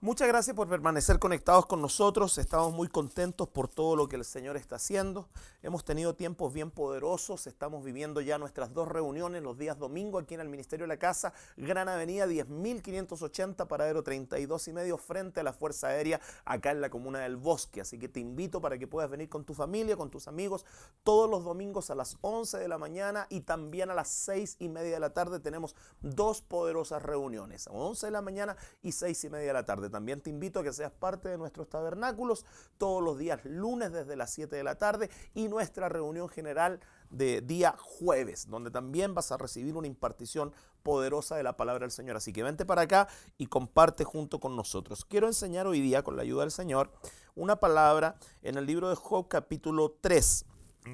Muchas gracias por permanecer conectados con nosotros. Estamos muy contentos por todo lo que el Señor está haciendo. Hemos tenido tiempos bien poderosos. Estamos viviendo ya nuestras dos reuniones los días domingo aquí en el Ministerio de la Casa, Gran Avenida 10.580, paradero 32 y medio, frente a la Fuerza Aérea, acá en la Comuna del Bosque. Así que te invito para que puedas venir con tu familia, con tus amigos, todos los domingos a las 11 de la mañana y también a las 6 y media de la tarde. Tenemos dos poderosas reuniones, a 11 de la mañana y 6 y media de la tarde. También te invito a que seas parte de nuestros tabernáculos todos los días lunes desde las 7 de la tarde y nuestra reunión general de día jueves, donde también vas a recibir una impartición poderosa de la palabra del Señor. Así que vente para acá y comparte junto con nosotros. Quiero enseñar hoy día, con la ayuda del Señor, una palabra en el libro de Job capítulo 3.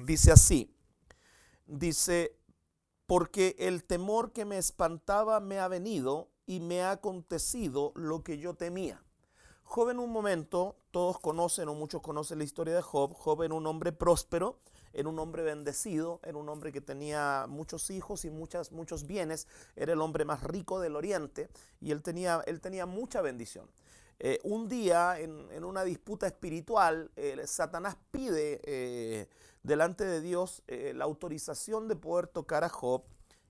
Dice así, dice, porque el temor que me espantaba me ha venido y me ha acontecido lo que yo temía. Job en un momento, todos conocen o muchos conocen la historia de Job. Job era un hombre próspero, era un hombre bendecido, era un hombre que tenía muchos hijos y muchas, muchos bienes, era el hombre más rico del oriente y él tenía, él tenía mucha bendición. Eh, un día, en, una disputa espiritual, Satanás pide eh, delante de Dios eh, la autorización de poder tocar a Job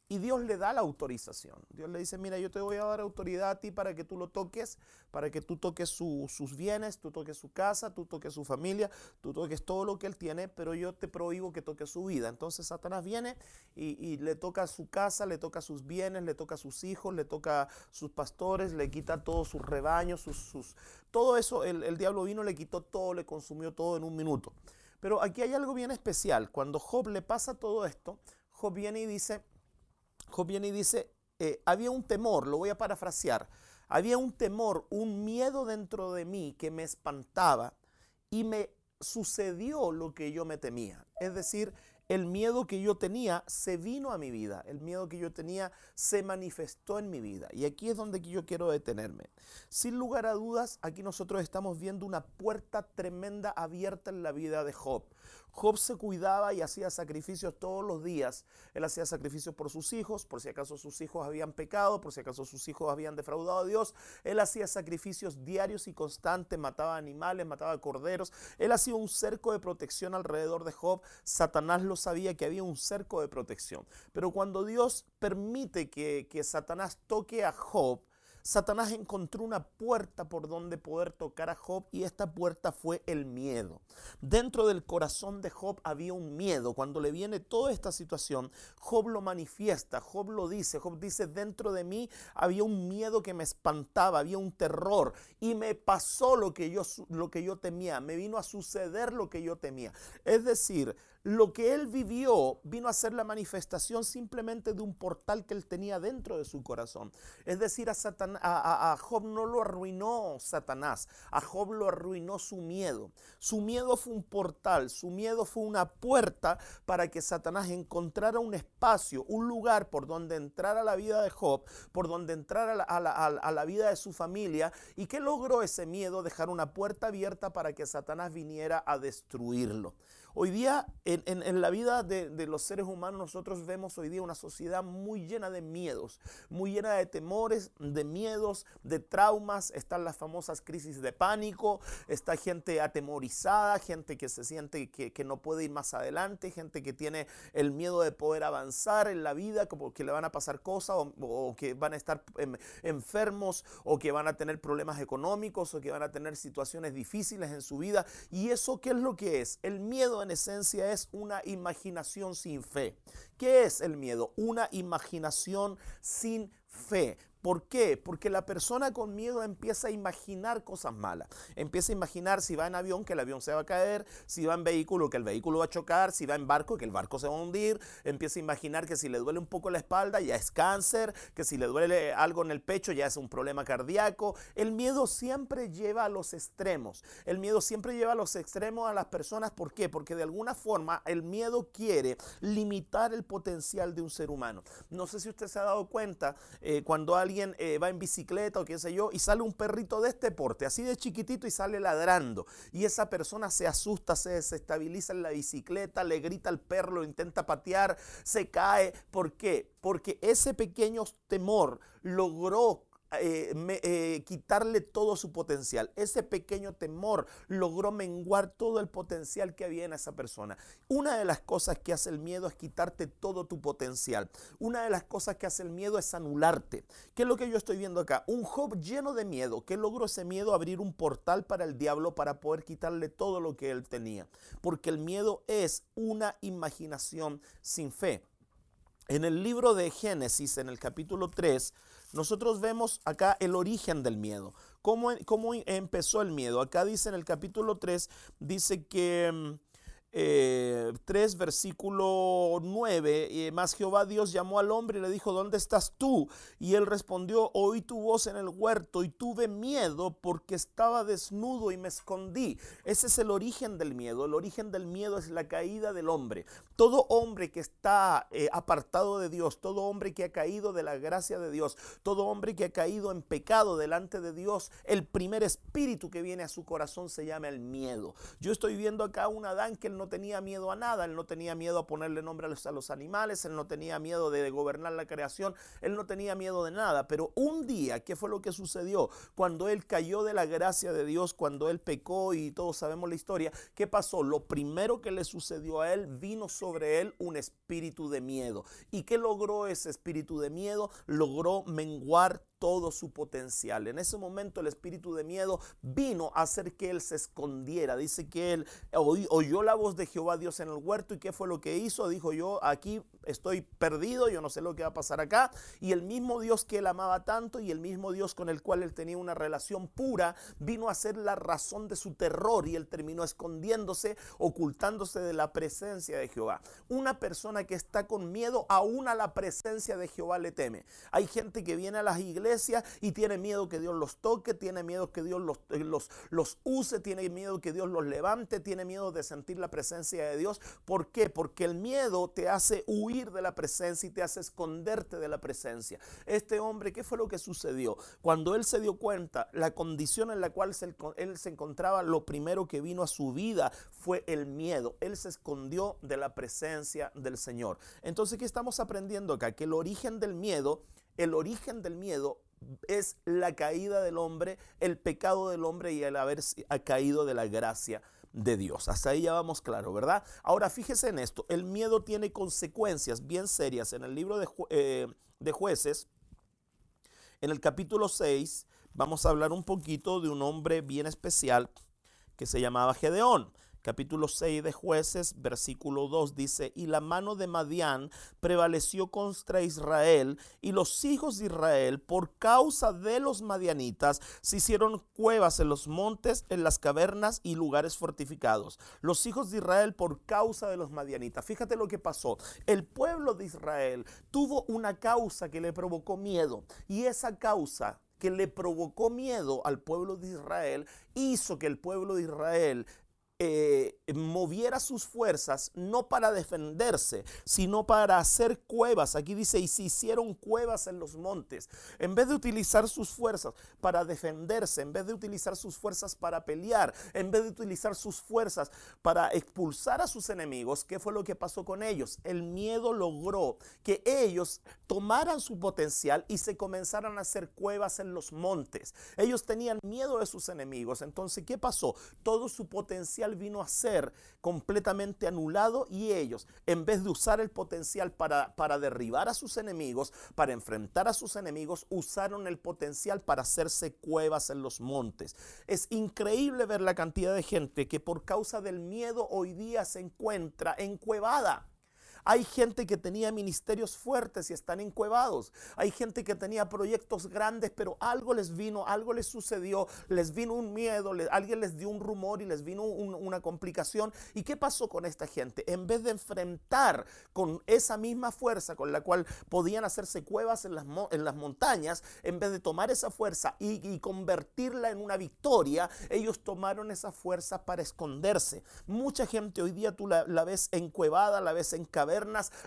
y Dios le da la autorización. Dios le dice, mira, yo te voy a dar autoridad a ti para que tú lo toques, para que tú toques sus bienes, tú toques su casa, tú toques su familia, tú toques todo lo que él tiene, pero yo te prohíbo que toques su vida. Entonces Satanás viene y, le toca su casa, le toca sus bienes, le toca sus hijos, le toca sus pastores, le quita todos sus rebaños, sus, sus, todo eso, el, el diablo vino, le quitó todo, le consumió todo en un minuto. Pero aquí hay algo bien especial. Cuando Job le pasa todo esto, Job viene y dice, Job viene y dice, eh, había un temor, lo voy a parafrasear, había un temor, un miedo dentro de mí que me espantaba y me sucedió lo que yo me temía. Es decir, el miedo que yo tenía se vino a mi vida, el miedo que yo tenía se manifestó en mi vida. Y aquí es donde yo quiero detenerme. Sin lugar a dudas, aquí nosotros estamos viendo una puerta tremenda abierta en la vida de Job. Job se cuidaba y hacía sacrificios todos los días. Él hacía sacrificios por sus hijos, por si acaso sus hijos habían pecado, por si acaso sus hijos habían defraudado a Dios. Él hacía sacrificios diarios y constantes, mataba animales, mataba corderos. Él hacía un cerco de protección alrededor de Job. Satanás lo sabía que había un cerco de protección. Pero cuando Dios permite que, que Satanás toque a Job, Satanás encontró una puerta por donde poder tocar a Job y esta puerta fue el miedo. Dentro del corazón de Job había un miedo. Cuando le viene toda esta situación, Job lo manifiesta, Job lo dice, Job dice, dentro de mí había un miedo que me espantaba, había un terror y me pasó lo que yo, lo que yo temía, me vino a suceder lo que yo temía. Es decir, lo que él vivió vino a ser la manifestación simplemente de un portal que él tenía dentro de su corazón. Es decir, a, a, Job no lo arruinó Satanás, a Job lo arruinó su miedo. Su miedo fue un portal, su miedo fue una puerta para que Satanás encontrara un espacio, un lugar por donde entrar a la vida de Job, por donde entrar a la, a la vida de su familia. ¿Y qué logró ese miedo? Dejar una puerta abierta para que Satanás viniera a destruirlo. Hoy día en, la vida de, de, los seres humanos nosotros vemos hoy día una sociedad muy llena de miedos, muy llena de temores, de miedos, de traumas. Están las famosas crisis de pánico, está gente atemorizada, gente que se siente que, que no puede ir más adelante, gente que tiene el miedo de poder avanzar en la vida, como que le van a pasar cosas o, que van a estar enfermos o que van a tener problemas económicos o que van a tener situaciones difíciles en su vida. ¿Y eso qué es lo que es? El miedo en esencia es una imaginación sin fe. ¿Qué es el miedo? Una imaginación sin fe. ¿Por qué? Porque la persona con miedo empieza a imaginar cosas malas. Empieza a imaginar si va en avión que el avión se va a caer, si va en vehículo que el vehículo va a chocar, si va en barco que el barco se va a hundir. Empieza a imaginar que si le duele un poco la espalda ya es cáncer, que si le duele algo en el pecho ya es un problema cardíaco. El miedo siempre lleva a los extremos. El miedo siempre lleva a los extremos a las personas. ¿Por qué? Porque de alguna forma el miedo quiere limitar el potencial de un ser humano. No sé si usted se ha dado cuenta eh, cuando alguien eh, va en bicicleta o qué sé yo y sale un perrito de este porte, así de chiquitito y sale ladrando. Y esa persona se asusta, se desestabiliza en la bicicleta, le grita al perro, lo intenta patear, se cae. ¿Por qué? Porque ese pequeño temor logró eh, eh, quitarle todo su potencial. Ese pequeño temor logró menguar todo el potencial que había en esa persona. Una de las cosas que hace el miedo es quitarte todo tu potencial. Una de las cosas que hace el miedo es anularte. ¿Qué es lo que yo estoy viendo acá? Un Job lleno de miedo. ¿Qué logró ese miedo? Abrir un portal para el diablo para poder quitarle todo lo que él tenía. Porque el miedo es una imaginación sin fe. En el libro de Génesis, en el capítulo 3, nosotros vemos acá el origen del miedo. ¿Cómo, cómo empezó el miedo? Acá dice en el capítulo 3, dice que mm, 3, eh, versículo 9. más Jehová Dios llamó al hombre y le dijo, ¿dónde estás tú? Y él respondió, oí tu voz en el huerto y tuve miedo porque estaba desnudo y me escondí. Ese es el origen del miedo. El origen del miedo es la caída del hombre. Todo hombre que está eh, apartado de Dios, todo hombre que ha caído de la gracia de Dios, todo hombre que ha caído en pecado delante de Dios, el primer espíritu que viene a su corazón se llama el miedo. Yo estoy viendo acá un Adán que él no tenía miedo a nada, él no tenía miedo a ponerle nombre a los, animales, él no tenía miedo de, gobernar la creación, él no tenía miedo de nada. Pero un día, ¿qué fue lo que sucedió? Cuando él cayó de la gracia de Dios, cuando él pecó y todos sabemos la historia, ¿qué pasó? Lo primero que le sucedió a él, vino sobre él un espíritu de miedo. ¿Y qué logró ese espíritu de miedo? Logró menguar todo su potencial. En ese momento el espíritu de miedo vino a hacer que él se escondiera. Dice que él oyó la voz de Jehová Dios en el huerto y qué fue lo que hizo. Dijo yo aquí estoy perdido, yo no sé lo que va a pasar acá. Y el mismo Dios que él amaba tanto y el mismo Dios con el cual él tenía una relación pura, vino a ser la razón de su terror y él terminó escondiéndose, ocultándose de la presencia de Jehová. Una persona que está con miedo, aún a la presencia de Jehová le teme. Hay gente que viene a las iglesias y tiene miedo que Dios los toque, tiene miedo que Dios los, eh, los, los use, tiene miedo que Dios los levante, tiene miedo de sentir la presencia de Dios. ¿Por qué? Porque el miedo te hace huir de la presencia y te hace esconderte de la presencia. Este hombre, ¿qué fue lo que sucedió? Cuando él se dio cuenta, la condición en la cual él se encontraba, lo primero que vino a su vida fue el miedo. Él se escondió de la presencia del Señor. Entonces, ¿qué estamos aprendiendo acá? Que el origen del miedo, el origen del miedo es la caída del hombre, el pecado del hombre y el haber caído de la gracia de Dios. Hasta ahí ya vamos claro, ¿verdad? Ahora fíjese en esto, el miedo tiene consecuencias bien serias. En el libro de, eh, de jueces, en el capítulo 6, vamos a hablar un poquito de un hombre bien especial que se llamaba Gedeón capítulo 6 de jueces, versículo 2 dice, y la mano de Madián prevaleció contra Israel, y los hijos de Israel, por causa de los madianitas, se hicieron cuevas en los montes, en las cavernas y lugares fortificados. Los hijos de Israel por causa de los madianitas. Fíjate lo que pasó. El pueblo de Israel tuvo una causa que le provocó miedo, y esa causa que le provocó miedo al pueblo de Israel hizo que el pueblo de Israel eh, moviera sus fuerzas no para defenderse, sino para hacer cuevas. Aquí dice, y se hicieron cuevas en los montes. En vez de utilizar sus fuerzas para defenderse, en vez de utilizar sus fuerzas para pelear, en vez de utilizar sus fuerzas para expulsar a sus enemigos, ¿qué fue lo que pasó con ellos? El miedo logró que ellos tomaran su potencial y se comenzaran a hacer cuevas en los montes. Ellos tenían miedo de sus enemigos. Entonces, ¿qué pasó? Todo su potencial vino a ser completamente anulado y ellos, en vez de usar el potencial para, para derribar a sus enemigos, para enfrentar a sus enemigos, usaron el potencial para hacerse cuevas en los montes. Es increíble ver la cantidad de gente que por causa del miedo hoy día se encuentra encuevada. Hay gente que tenía ministerios fuertes y están encuevados. Hay gente que tenía proyectos grandes, pero algo les vino, algo les sucedió, les vino un miedo, alguien les dio un rumor y les vino una complicación. ¿Y qué pasó con esta gente? En vez de enfrentar con esa misma fuerza con la cual podían hacerse cuevas en las, montañas, en vez de tomar esa fuerza y, convertirla en una victoria, ellos tomaron esa fuerza para esconderse. Mucha gente hoy día tú la, la ves encuevada, la ves en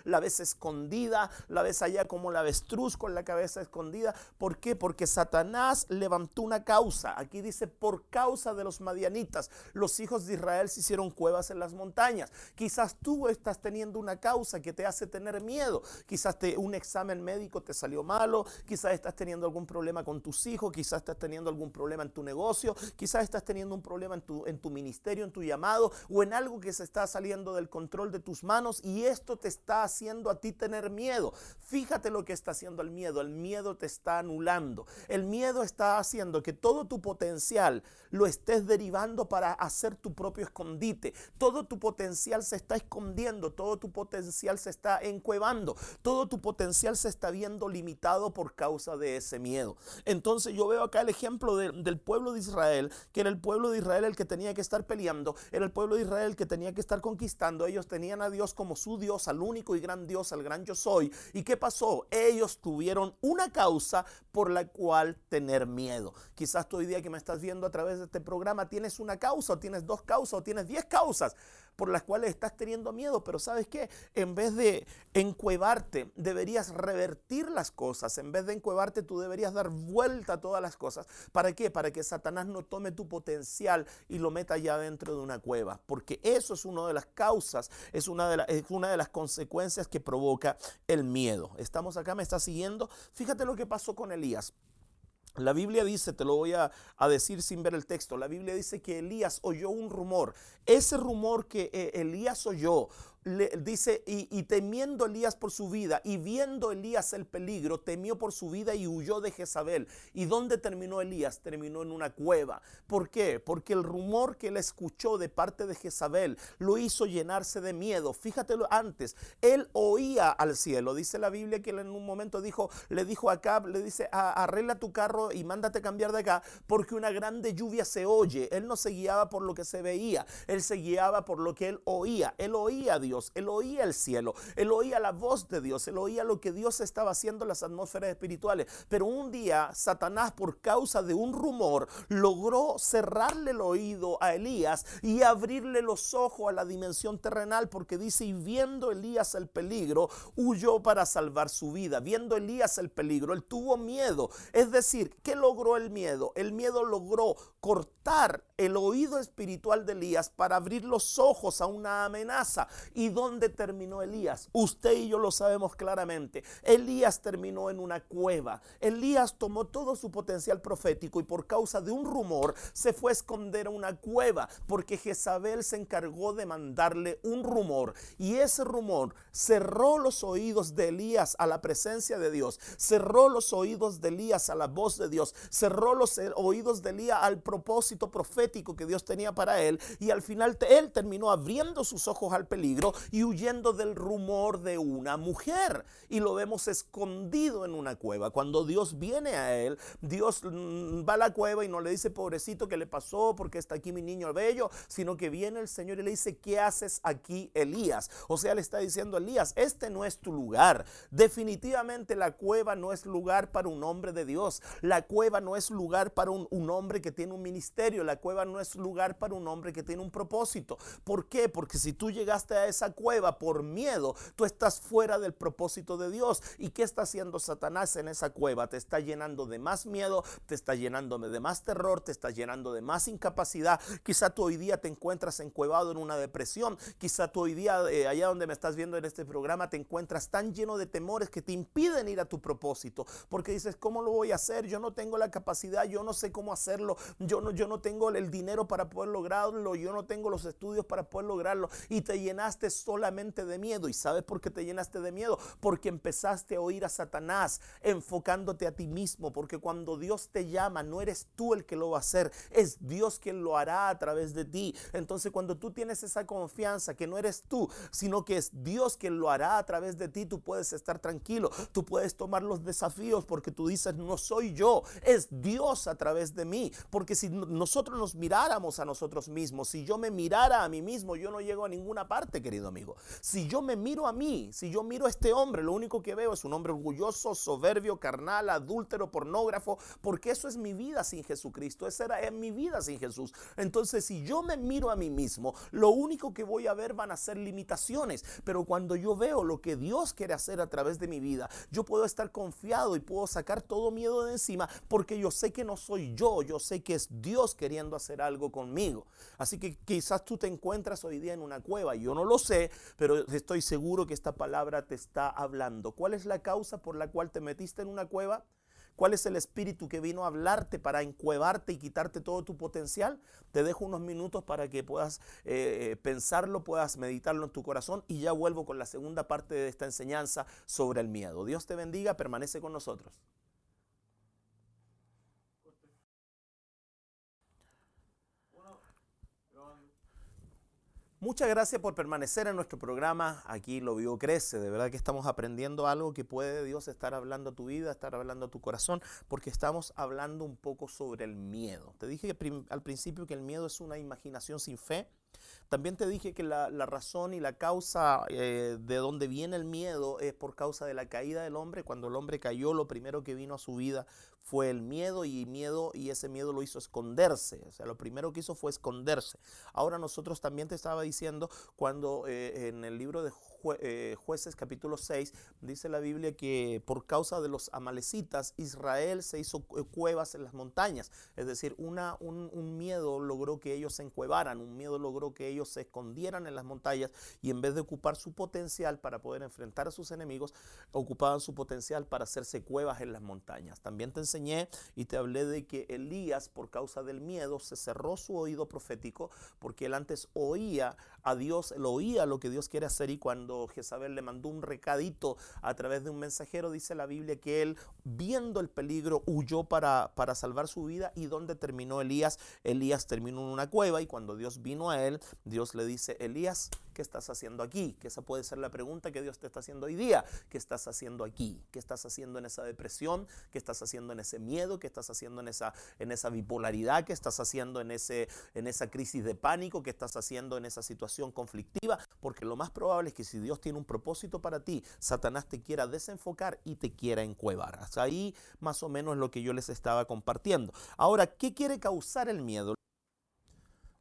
la ves escondida, la ves allá como la avestruz con la cabeza escondida. ¿Por qué? Porque Satanás levantó una causa. Aquí dice, por causa de los madianitas, los hijos de Israel se hicieron cuevas en las montañas. Quizás tú estás teniendo una causa que te hace tener miedo. Quizás te, un examen médico te salió malo, quizás estás teniendo algún problema con tus hijos, quizás estás teniendo algún problema en tu negocio, quizás estás teniendo un problema en tu, en tu ministerio, en tu llamado o en algo que se está saliendo del control de tus manos y esto te está haciendo a ti tener miedo. Fíjate lo que está haciendo el miedo. El miedo te está anulando. El miedo está haciendo que todo tu potencial lo estés derivando para hacer tu propio escondite. Todo tu potencial se está escondiendo, todo tu potencial se está encuevando, todo tu potencial se está viendo limitado por causa de ese miedo. Entonces yo veo acá el ejemplo del pueblo de Israel, que era el pueblo de Israel el que tenía que estar peleando, era el pueblo de Israel que tenía que estar conquistando. Ellos tenían a Dios como su Dios, al único y gran Dios, al gran yo soy. ¿Y qué pasó? Ellos tuvieron una causa por la cual tener miedo. Quizás tú hoy día que me estás viendo a través de este programa tienes una causa o tienes dos causas o tienes diez causas por las cuales estás teniendo miedo, pero sabes qué, en vez de encuevarte, deberías revertir las cosas, en vez de encuevarte, tú deberías dar vuelta a todas las cosas. ¿Para qué? Para que Satanás no tome tu potencial y lo meta ya dentro de una cueva, porque eso es una de las causas, es una de, las consecuencias que provoca el miedo. ¿Estamos acá? ¿Me está siguiendo? Fíjate lo que pasó con Elías. La Biblia dice, te lo voy a, decir sin ver el texto, la Biblia dice que Elías oyó un rumor. Ese rumor que eh, Elías oyó dice, y, temiendo Elías por su vida, y viendo Elías el peligro, temió por su vida y huyó de Jezabel. ¿Y dónde terminó Elías? Terminó en una cueva. ¿Por qué? Porque el rumor que él escuchó de parte de Jezabel lo hizo llenarse de miedo. Fíjatelo antes, él oía al cielo. Dice la Biblia que él en un momento dijo, le dijo a Acab, le dice, arregla tu carro y mándate cambiar de acá, porque una grande lluvia se oye. Él no se guiaba por lo que se veía, él se guiaba por lo que él oía. Él oía a Dios él oía el cielo, él oía la voz de Dios, él oía lo que Dios estaba haciendo en las atmósferas espirituales. Pero un día Satanás por causa de un rumor logró cerrarle el oído a Elías y abrirle los ojos a la dimensión terrenal porque dice, y viendo Elías el peligro, huyó para salvar su vida. Viendo Elías el peligro, él tuvo miedo. Es decir, ¿qué logró el miedo? El miedo logró cortar el oído espiritual de Elías para abrir los ojos a una amenaza. ¿Y dónde terminó Elías? Usted y yo lo sabemos claramente. Elías terminó en una cueva. Elías tomó todo su potencial profético y por causa de un rumor se fue a esconder a una cueva porque Jezabel se encargó de mandarle un rumor y ese rumor cerró los oídos de Elías a la presencia de Dios, cerró los oídos de Elías a la voz de Dios, cerró los oídos de Elías al propósito profético que Dios tenía para él y al final él terminó abriendo sus ojos al peligro y huyendo del rumor de una mujer y lo vemos escondido en una cueva. Cuando Dios viene a él, Dios mm, va a la cueva y no le dice pobrecito que le pasó porque está aquí mi niño bello, sino que viene el Señor y le dice, ¿qué haces aquí Elías? O sea, le está diciendo Elías, este no es tu lugar. Definitivamente la cueva no es lugar para un hombre de Dios. La cueva no es lugar para un, un hombre que tiene un ministerio, la cueva no es lugar para un hombre que tiene un propósito. ¿Por qué? Porque si tú llegaste a esa cueva por miedo, tú estás fuera del propósito de Dios. ¿Y qué está haciendo Satanás en esa cueva? Te está llenando de más miedo, te está llenando de más terror, te está llenando de más incapacidad. Quizá tú hoy día te encuentras encuevado en una depresión. Quizá tú hoy día, eh, allá donde me estás viendo en este programa, te encuentras tan lleno de temores que te impiden ir a tu propósito. Porque dices, ¿cómo lo voy a hacer? Yo no tengo la capacidad, yo no sé cómo hacerlo, yo yo no, tengo el dinero para poder lograrlo, yo no tengo los estudios para poder lograrlo. Y te llenaste solamente de miedo. ¿Y sabes por qué te llenaste de miedo? Porque empezaste a oír a Satanás enfocándote a ti mismo. Porque cuando Dios te llama, no eres tú el que lo va a hacer, es Dios quien lo hará a través de ti. Entonces cuando tú tienes esa confianza que no eres tú, sino que es Dios quien lo hará a través de ti, tú puedes estar tranquilo, tú puedes tomar los desafíos porque tú dices, no soy yo, es Dios a través de mí. Porque si nosotros nos miráramos a nosotros mismos, si yo me mirara a mí mismo, yo no llego a ninguna parte, querido querido amigo. Si yo me miro a mí, si yo miro a este hombre, lo único que veo es un hombre orgulloso, soberbio, carnal, adúltero, pornógrafo, porque eso es mi vida sin Jesucristo, esa era mi vida sin Jesús. Entonces, si yo me miro a mí mismo, lo único que voy a ver van a ser limitaciones, pero cuando yo veo lo que Dios quiere hacer a través de mi vida, yo puedo estar confiado y puedo sacar todo miedo de encima, porque yo sé que no soy yo, yo sé que es Dios queriendo hacer algo conmigo. Así que quizás tú te encuentras hoy día en una cueva, yo no lo sé, pero estoy seguro que esta palabra te está hablando. ¿Cuál es la causa por la cual te metiste en una cueva? ¿Cuál es el espíritu que vino a hablarte para encuevarte y quitarte todo tu potencial? Te dejo unos minutos para que puedas eh, pensarlo, puedas meditarlo en tu corazón y ya vuelvo con la segunda parte de esta enseñanza sobre el miedo. Dios te bendiga, permanece con nosotros. Muchas gracias por permanecer en nuestro programa. Aquí lo vivo crece. De verdad que estamos aprendiendo algo que puede Dios estar hablando a tu vida, estar hablando a tu corazón, porque estamos hablando un poco sobre el miedo. Te dije al principio que el miedo es una imaginación sin fe. También te dije que la, razón y la causa eh, de donde viene el miedo es por causa de la caída del hombre. Cuando el hombre cayó, lo primero que vino a su vida fue el miedo y miedo y ese miedo lo hizo esconderse. O sea, lo primero que hizo fue esconderse. Ahora nosotros también te estaba diciendo cuando eh, en el libro de eh, jueces capítulo 6 dice la Biblia que por causa de los amalecitas Israel se hizo cuevas en las montañas. Es decir, una, un, un miedo logró que ellos se encuevaran, un miedo logró que ellos se escondieran en las montañas y en vez de ocupar su potencial para poder enfrentar a sus enemigos, ocupaban su potencial para hacerse cuevas en las montañas. También te enseñé y te hablé de que Elías, por causa del miedo, se cerró su oído profético porque él antes oía a Dios, él oía lo que Dios quiere hacer y cuando Jezabel le mandó un recadito a través de un mensajero, dice la Biblia que él, viendo el peligro, huyó para, para salvar su vida y donde terminó Elías, Elías terminó en una cueva y cuando Dios vino a él, Dios le dice, Elías, ¿qué estás haciendo aquí? Que esa puede ser la pregunta que Dios te está haciendo hoy día. ¿Qué estás haciendo aquí? ¿Qué estás haciendo en esa depresión? ¿Qué estás haciendo en ese miedo? ¿Qué estás haciendo en esa, bipolaridad? ¿Qué estás haciendo en, ese, en esa crisis de pánico? ¿Qué estás haciendo en esa situación conflictiva? Porque lo más probable es que si Dios tiene un propósito para ti, Satanás te quiera desenfocar y te quiera encuevar. Hasta ahí más o menos lo que yo les estaba compartiendo. Ahora, ¿qué quiere causar el miedo?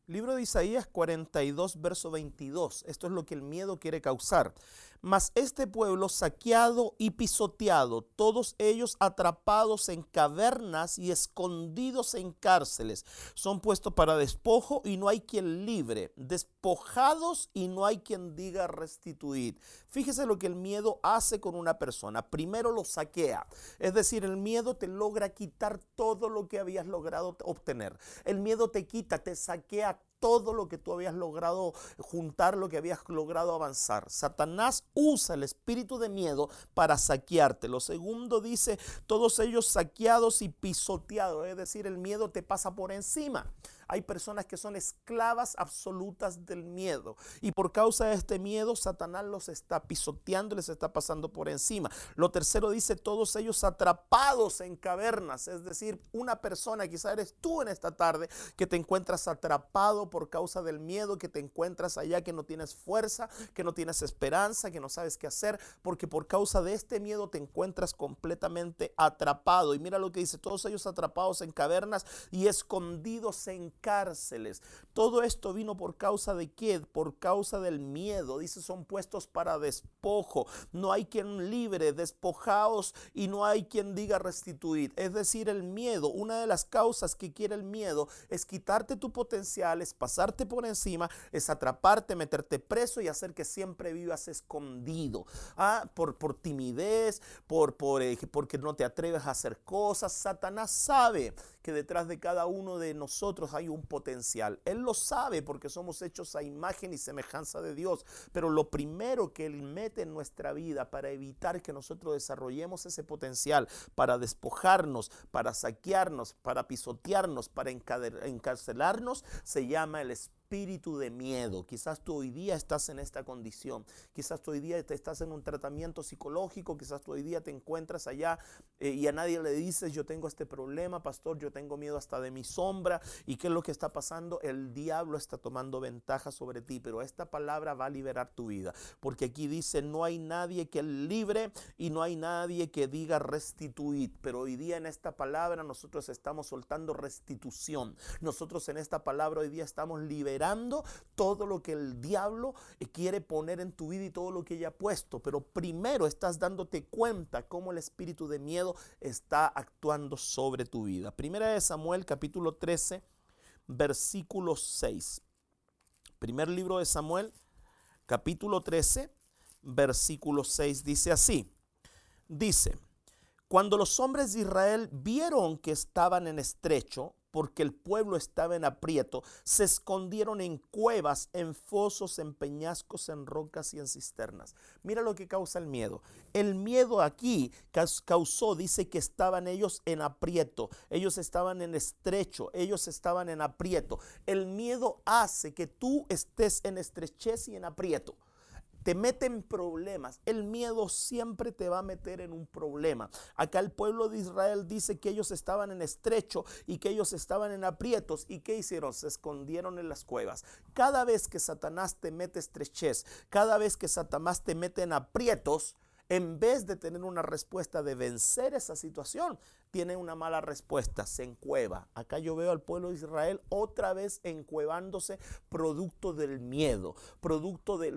Libro de Isaías 42, verso 22. Esto es lo que el miedo quiere causar. Mas este pueblo saqueado y pisoteado, todos ellos atrapados en cavernas y escondidos en cárceles, son puestos para despojo y no hay quien libre, despojados y no hay quien diga restituir. Fíjese lo que el miedo hace con una persona. Primero lo saquea, es decir, el miedo te logra quitar todo lo que habías logrado obtener. El miedo te quita, te saquea todo lo que tú habías logrado juntar, lo que habías logrado avanzar. Satanás usa el espíritu de miedo para saquearte. Lo segundo dice, todos ellos saqueados y pisoteados, es decir, el miedo te pasa por encima. Hay personas que son esclavas absolutas del miedo. Y por causa de este miedo, Satanás los está pisoteando, les está pasando por encima. Lo tercero dice, todos ellos atrapados en cavernas. Es decir, una persona, quizá eres tú en esta tarde, que te encuentras atrapado por causa del miedo, que te encuentras allá, que no tienes fuerza, que no tienes esperanza, que no sabes qué hacer, porque por causa de este miedo te encuentras completamente atrapado. Y mira lo que dice, todos ellos atrapados en cavernas y escondidos en cárceles. Todo esto vino por causa de qué? Por causa del miedo. Dice, son puestos para despojo. No hay quien libre, despojaos y no hay quien diga restituir. Es decir, el miedo, una de las causas que quiere el miedo es quitarte tu potencial, es pasarte por encima, es atraparte, meterte preso y hacer que siempre vivas escondido. Ah, por, por timidez, por, por, eh, porque no te atreves a hacer cosas. Satanás sabe que detrás de cada uno de nosotros hay un potencial. Él lo sabe porque somos hechos a imagen y semejanza de Dios. Pero lo primero que Él mete en nuestra vida para evitar que nosotros desarrollemos ese potencial, para despojarnos, para saquearnos, para pisotearnos, para encarcelarnos, se llama el Espíritu espíritu de miedo. Quizás tú hoy día estás en esta condición. Quizás tú hoy día te estás en un tratamiento psicológico. Quizás tú hoy día te encuentras allá eh, y a nadie le dices, yo tengo este problema, pastor, yo tengo miedo hasta de mi sombra. ¿Y qué es lo que está pasando? El diablo está tomando ventaja sobre ti. Pero esta palabra va a liberar tu vida. Porque aquí dice, no hay nadie que libre y no hay nadie que diga restituir. Pero hoy día en esta palabra nosotros estamos soltando restitución. Nosotros en esta palabra hoy día estamos liberando todo lo que el diablo quiere poner en tu vida y todo lo que ella ha puesto. Pero primero estás dándote cuenta cómo el espíritu de miedo está actuando sobre tu vida. Primera de Samuel capítulo 13 versículo 6. Primer libro de Samuel capítulo 13 versículo 6 dice así. Dice, cuando los hombres de Israel vieron que estaban en estrecho, porque el pueblo estaba en aprieto, se escondieron en cuevas, en fosos, en peñascos, en rocas y en cisternas. Mira lo que causa el miedo. El miedo aquí causó, dice que estaban ellos en aprieto, ellos estaban en estrecho, ellos estaban en aprieto. El miedo hace que tú estés en estrechez y en aprieto te mete en problemas. El miedo siempre te va a meter en un problema. Acá el pueblo de Israel dice que ellos estaban en estrecho y que ellos estaban en aprietos. ¿Y qué hicieron? Se escondieron en las cuevas. Cada vez que Satanás te mete estrechez, cada vez que Satanás te mete en aprietos, en vez de tener una respuesta de vencer esa situación, tiene una mala respuesta, se encueva. Acá yo veo al pueblo de Israel otra vez encuevándose producto del miedo, producto de,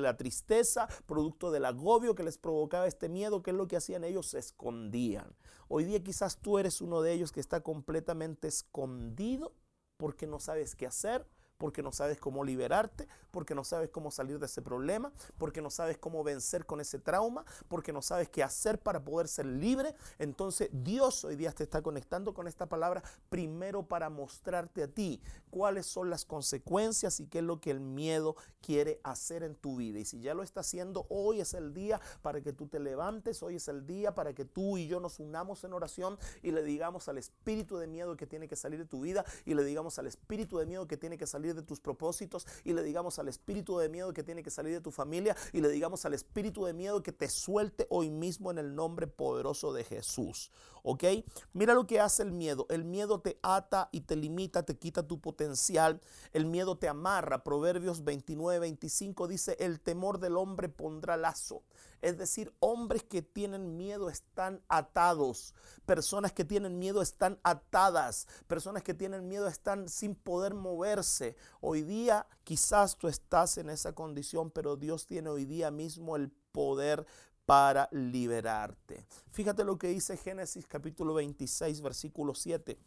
la tristeza, producto del agobio que les provocaba este miedo, que es lo que hacían ellos, se escondían. Hoy día quizás tú eres uno de ellos que está completamente escondido porque no sabes qué hacer porque no sabes cómo liberarte, porque no sabes cómo salir de ese problema, porque no sabes cómo vencer con ese trauma, porque no sabes qué hacer para poder ser libre. Entonces Dios hoy día te está conectando con esta palabra primero para mostrarte a ti cuáles son las consecuencias y qué es lo que el miedo quiere hacer en tu vida. Y si ya lo está haciendo, hoy es el día para que tú te levantes, hoy es el día para que tú y yo nos unamos en oración y le digamos al espíritu de miedo que tiene que salir de tu vida y le digamos al espíritu de miedo que tiene que salir de tus propósitos y le digamos al espíritu de miedo que tiene que salir de tu familia y le digamos al espíritu de miedo que te suelte hoy mismo en el nombre poderoso de Jesús. ¿Ok? Mira lo que hace el miedo. El miedo te ata y te limita, te quita tu potencial. El miedo te amarra. Proverbios 29, 25 dice, el temor del hombre pondrá lazo. Es decir, hombres que tienen miedo están atados. Personas que tienen miedo están atadas. Personas que tienen miedo están sin poder moverse. Hoy día quizás tú estás en esa condición, pero Dios tiene hoy día mismo el poder para liberarte. Fíjate lo que dice Génesis capítulo 26, versículo 7.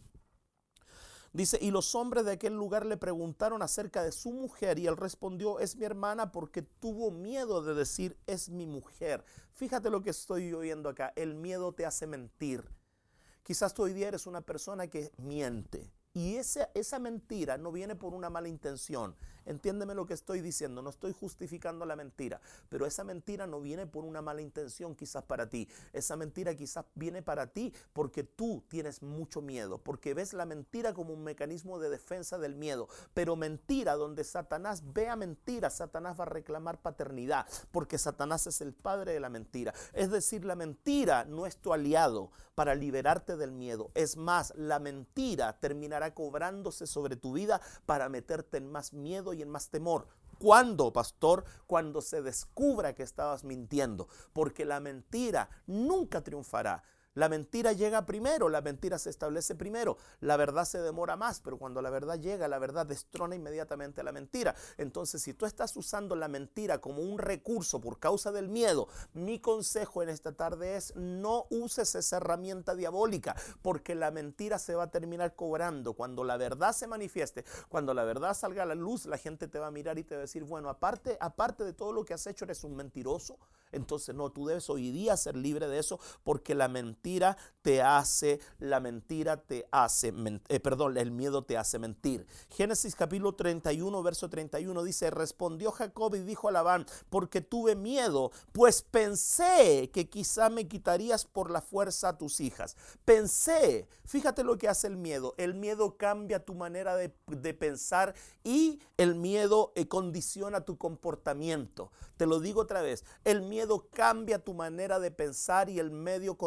Dice, y los hombres de aquel lugar le preguntaron acerca de su mujer y él respondió, es mi hermana porque tuvo miedo de decir, es mi mujer. Fíjate lo que estoy oyendo acá, el miedo te hace mentir. Quizás tú hoy día eres una persona que miente. Y esa, esa mentira no viene por una mala intención, Entiéndeme lo que estoy diciendo, no estoy justificando la mentira, pero esa mentira no viene por una mala intención quizás para ti. Esa mentira quizás viene para ti porque tú tienes mucho miedo, porque ves la mentira como un mecanismo de defensa del miedo. Pero mentira, donde Satanás vea mentira, Satanás va a reclamar paternidad, porque Satanás es el padre de la mentira. Es decir, la mentira no es tu aliado para liberarte del miedo. Es más, la mentira terminará cobrándose sobre tu vida para meterte en más miedo y en más temor. ¿Cuándo, pastor? Cuando se descubra que estabas mintiendo, porque la mentira nunca triunfará. La mentira llega primero, la mentira se establece primero, la verdad se demora más, pero cuando la verdad llega, la verdad destrona inmediatamente la mentira. Entonces, si tú estás usando la mentira como un recurso por causa del miedo, mi consejo en esta tarde es no uses esa herramienta diabólica, porque la mentira se va a terminar cobrando. Cuando la verdad se manifieste, cuando la verdad salga a la luz, la gente te va a mirar y te va a decir, bueno, aparte, aparte de todo lo que has hecho, eres un mentiroso. Entonces, no, tú debes hoy día ser libre de eso, porque la mentira te hace, la mentira te hace, eh, perdón, el miedo te hace mentir. Génesis capítulo 31, verso 31 dice, respondió Jacob y dijo a Labán, porque tuve miedo, pues pensé que quizá me quitarías por la fuerza a tus hijas. Pensé, fíjate lo que hace el miedo. El miedo cambia tu manera de, pensar y el miedo eh, condiciona tu comportamiento. Te lo digo otra vez, el miedo cambia tu manera de pensar y el,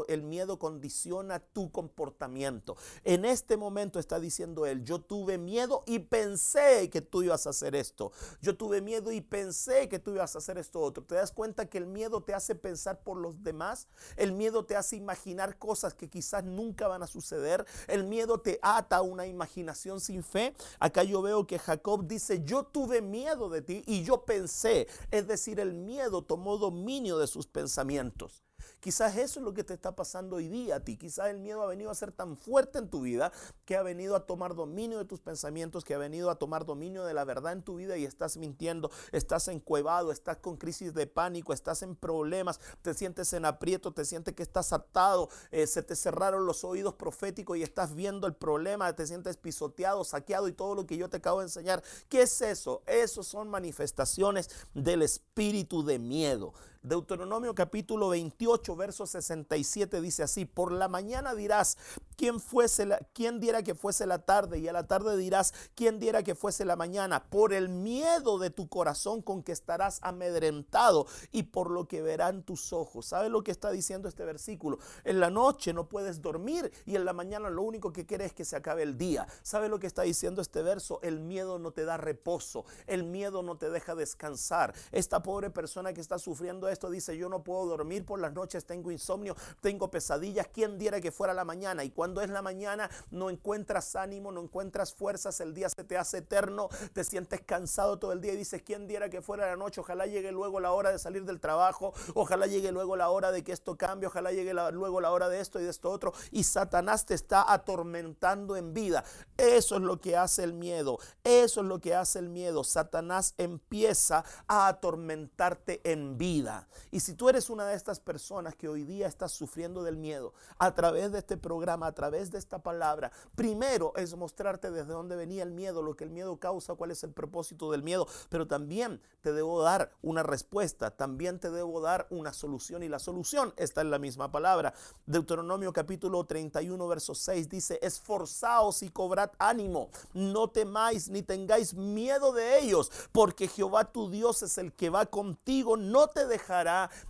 el miedo condiciona tu comportamiento. En este momento está diciendo él, yo tuve miedo y pensé que tú ibas a hacer esto. Yo tuve miedo y pensé que tú ibas a hacer esto otro. ¿Te das cuenta que el miedo te hace pensar por los demás? El miedo te hace imaginar cosas que quizás nunca van a suceder. El miedo te ata a una imaginación sin fe. Acá yo veo que Jacob dice, yo tuve miedo de ti y yo pensé. Es decir, el miedo tomó dominio de sus pensamientos. Quizás eso es lo que te está pasando hoy día a ti. Quizás el miedo ha venido a ser tan fuerte en tu vida que ha venido a tomar dominio de tus pensamientos, que ha venido a tomar dominio de la verdad en tu vida y estás mintiendo, estás encuevado, estás con crisis de pánico, estás en problemas, te sientes en aprieto, te sientes que estás atado, eh, se te cerraron los oídos proféticos y estás viendo el problema, te sientes pisoteado, saqueado y todo lo que yo te acabo de enseñar. ¿Qué es eso? Eso son manifestaciones del espíritu de miedo. Deuteronomio capítulo 28, verso 67 dice así, por la mañana dirás, ¿quién, fuese quién diera que fuese la tarde? Y a la tarde dirás, ¿quién diera que fuese la mañana? Por el miedo de tu corazón con que estarás amedrentado y por lo que verán tus ojos. ¿Sabes lo que está diciendo este versículo? En la noche no puedes dormir y en la mañana lo único que quieres es que se acabe el día. ¿Sabes lo que está diciendo este verso? El miedo no te da reposo, el miedo no te deja descansar. Esta pobre persona que está sufriendo dice, yo no puedo dormir por las noches, tengo insomnio, tengo pesadillas, ¿quién diera que fuera la mañana? Y cuando es la mañana no encuentras ánimo, no encuentras fuerzas, el día se te hace eterno, te sientes cansado todo el día y dices, ¿quién diera que fuera la noche? Ojalá llegue luego la hora de salir del trabajo, ojalá llegue luego la hora de que esto cambie, ojalá llegue luego la hora de esto y de esto otro. Y Satanás te está atormentando en vida. Eso es lo que hace el miedo, eso es lo que hace el miedo. Satanás empieza a atormentarte en vida. Y si tú eres una de estas personas que hoy día estás sufriendo del miedo, a través de este programa, a través de esta palabra, primero es mostrarte desde dónde venía el miedo, lo que el miedo causa, cuál es el propósito del miedo, pero también te debo dar una respuesta, también te debo dar una solución y la solución está en la misma palabra. Deuteronomio capítulo 31, verso 6 dice, esforzaos y cobrad ánimo, no temáis ni tengáis miedo de ellos, porque Jehová tu Dios es el que va contigo, no te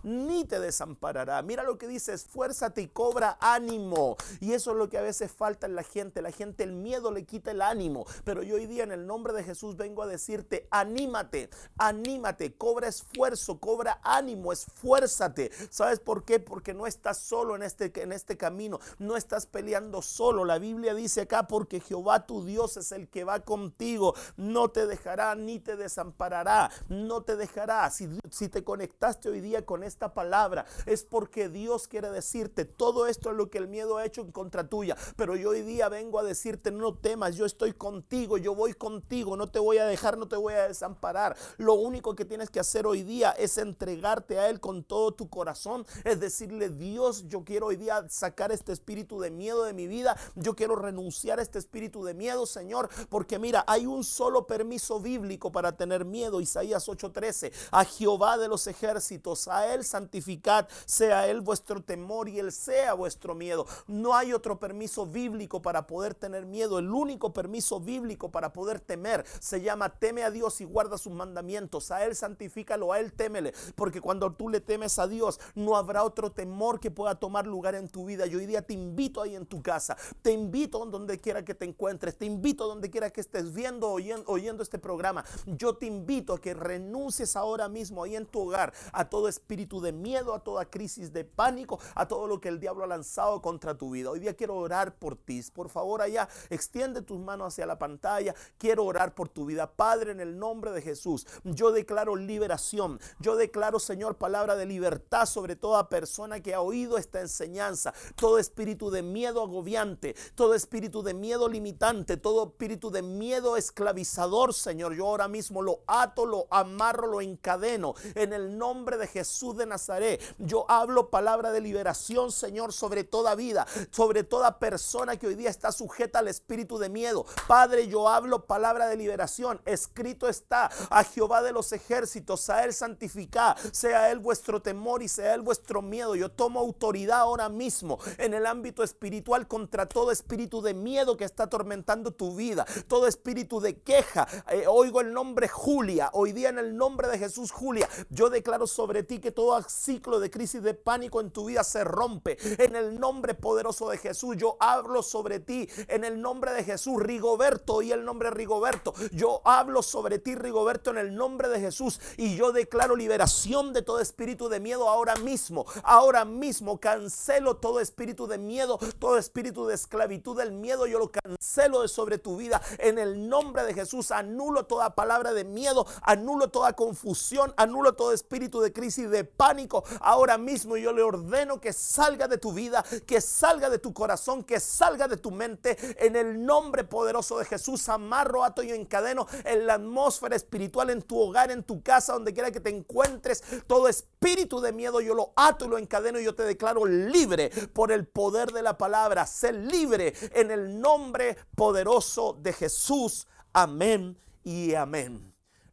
ni te desamparará. Mira lo que dice, esfuérzate y cobra ánimo. Y eso es lo que a veces falta en la gente. La gente el miedo le quita el ánimo. Pero yo hoy día en el nombre de Jesús vengo a decirte, anímate, anímate, cobra esfuerzo, cobra ánimo, esfuérzate. ¿Sabes por qué? Porque no estás solo en este, en este camino, no estás peleando solo. La Biblia dice acá, porque Jehová tu Dios es el que va contigo, no te dejará ni te desamparará, no te dejará. Si, si te conectaste hoy día con esta palabra es porque Dios quiere decirte todo esto es lo que el miedo ha hecho en contra tuya. Pero yo hoy día vengo a decirte no temas, yo estoy contigo, yo voy contigo, no te voy a dejar, no te voy a desamparar. Lo único que tienes que hacer hoy día es entregarte a Él con todo tu corazón, es decirle Dios, yo quiero hoy día sacar este espíritu de miedo de mi vida, yo quiero renunciar a este espíritu de miedo, Señor, porque mira, hay un solo permiso bíblico para tener miedo, Isaías 8:13, a Jehová de los ejércitos a Él santificad, sea Él vuestro temor y Él sea vuestro miedo. No hay otro permiso bíblico para poder tener miedo. El único permiso bíblico para poder temer se llama teme a Dios y guarda sus mandamientos. A Él santifícalo, a Él témele. Porque cuando tú le temes a Dios, no habrá otro temor que pueda tomar lugar en tu vida. Yo hoy día te invito ahí en tu casa. Te invito donde quiera que te encuentres. Te invito donde quiera que estés viendo oyendo, oyendo este programa. Yo te invito a que renuncies ahora mismo ahí en tu hogar todo espíritu de miedo, a toda crisis de pánico, a todo lo que el diablo ha lanzado contra tu vida. Hoy día quiero orar por ti. Por favor, allá extiende tus manos hacia la pantalla. Quiero orar por tu vida. Padre, en el nombre de Jesús, yo declaro liberación. Yo declaro, Señor, palabra de libertad sobre toda persona que ha oído esta enseñanza. Todo espíritu de miedo agobiante, todo espíritu de miedo limitante, todo espíritu de miedo esclavizador, Señor. Yo ahora mismo lo ato, lo amarro, lo encadeno en el nombre de Jesús de Nazaret. Yo hablo palabra de liberación, Señor, sobre toda vida, sobre toda persona que hoy día está sujeta al espíritu de miedo. Padre, yo hablo palabra de liberación. Escrito está a Jehová de los ejércitos, a él santificar, sea él vuestro temor y sea él vuestro miedo. Yo tomo autoridad ahora mismo en el ámbito espiritual contra todo espíritu de miedo que está atormentando tu vida, todo espíritu de queja. Eh, oigo el nombre Julia, hoy día en el nombre de Jesús Julia, yo declaro sobre ti que todo ciclo de crisis de pánico en tu vida se rompe. En el nombre poderoso de Jesús, yo hablo sobre ti en el nombre de Jesús, Rigoberto y el nombre Rigoberto. Yo hablo sobre ti, Rigoberto, en el nombre de Jesús y yo declaro liberación de todo espíritu de miedo ahora mismo. Ahora mismo cancelo todo espíritu de miedo, todo espíritu de esclavitud del miedo, yo lo cancelo de sobre tu vida. En el nombre de Jesús anulo toda palabra de miedo, anulo toda confusión, anulo todo espíritu de crisis, de pánico. Ahora mismo yo le ordeno que salga de tu vida, que salga de tu corazón, que salga de tu mente. En el nombre poderoso de Jesús, amarro, ato y encadeno en la atmósfera espiritual, en tu hogar, en tu casa, donde quiera que te encuentres. Todo espíritu de miedo yo lo ato y lo encadeno y yo te declaro libre por el poder de la palabra. Sé libre en el nombre poderoso de Jesús. Amén y amén.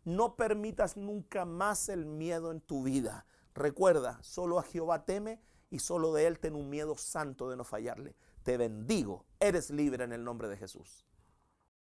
No permitas nunca más el miedo en tu vida. Recuerda, solo a Jehová teme y solo de Él ten un miedo santo de no fallarle. Te bendigo. Eres libre en el nombre de Jesús.